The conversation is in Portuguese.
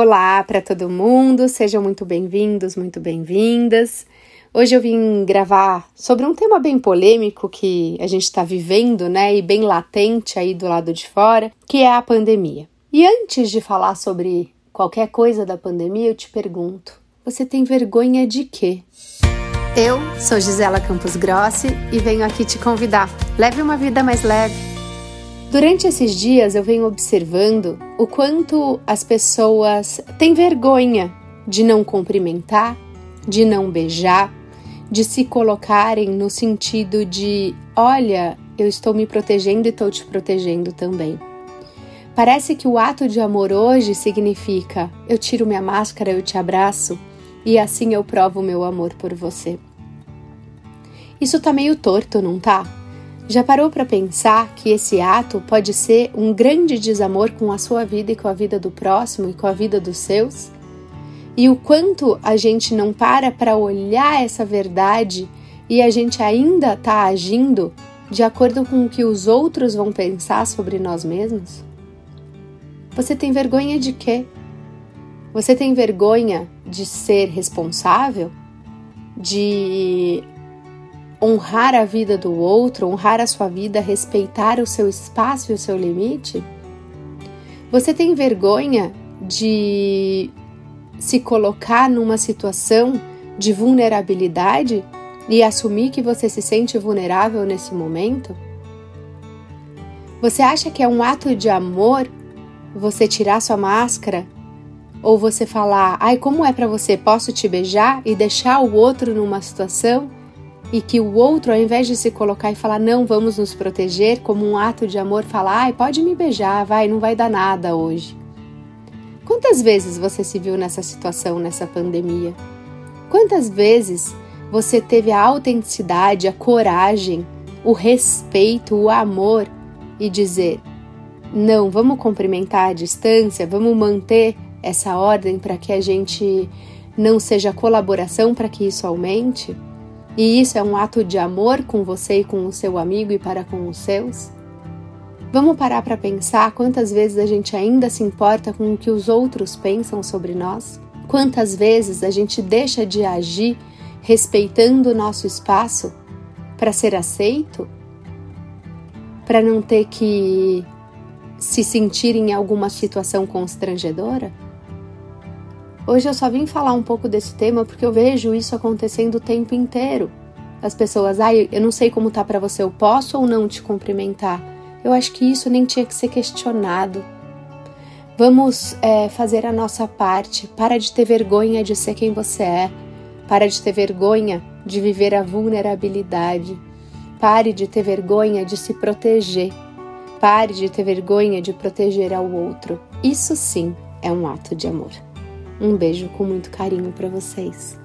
Olá para todo mundo, sejam muito bem-vindos, muito bem-vindas. Hoje eu vim gravar sobre um tema bem polêmico que a gente está vivendo, né, e bem latente aí do lado de fora, que é a pandemia. E antes de falar sobre qualquer coisa da pandemia, eu te pergunto: você tem vergonha de quê? Eu sou Gisela Campos Grossi e venho aqui te convidar. Leve uma vida mais leve Durante esses dias eu venho observando o quanto as pessoas têm vergonha de não cumprimentar, de não beijar, de se colocarem no sentido de: olha, eu estou me protegendo e estou te protegendo também. Parece que o ato de amor hoje significa: eu tiro minha máscara, eu te abraço e assim eu provo meu amor por você. Isso tá meio torto, não tá? Já parou para pensar que esse ato pode ser um grande desamor com a sua vida e com a vida do próximo e com a vida dos seus? E o quanto a gente não para para olhar essa verdade e a gente ainda está agindo de acordo com o que os outros vão pensar sobre nós mesmos? Você tem vergonha de quê? Você tem vergonha de ser responsável? De honrar a vida do outro, honrar a sua vida, respeitar o seu espaço e o seu limite? Você tem vergonha de se colocar numa situação de vulnerabilidade e assumir que você se sente vulnerável nesse momento? Você acha que é um ato de amor você tirar sua máscara ou você falar, ai, como é para você? Posso te beijar e deixar o outro numa situação e que o outro, ao invés de se colocar e falar, não, vamos nos proteger, como um ato de amor, falar, ai, pode me beijar, vai, não vai dar nada hoje. Quantas vezes você se viu nessa situação, nessa pandemia? Quantas vezes você teve a autenticidade, a coragem, o respeito, o amor e dizer: não, vamos cumprimentar a distância, vamos manter essa ordem para que a gente não seja colaboração para que isso aumente? E isso é um ato de amor com você e com o seu amigo e para com os seus? Vamos parar para pensar quantas vezes a gente ainda se importa com o que os outros pensam sobre nós? Quantas vezes a gente deixa de agir respeitando o nosso espaço para ser aceito? Para não ter que se sentir em alguma situação constrangedora? Hoje eu só vim falar um pouco desse tema porque eu vejo isso acontecendo o tempo inteiro. As pessoas, ah, eu não sei como tá para você, eu posso ou não te cumprimentar? Eu acho que isso nem tinha que ser questionado. Vamos é, fazer a nossa parte. Para de ter vergonha de ser quem você é. Para de ter vergonha de viver a vulnerabilidade. Pare de ter vergonha de se proteger. Pare de ter vergonha de proteger ao outro. Isso sim é um ato de amor. Um beijo com muito carinho para vocês.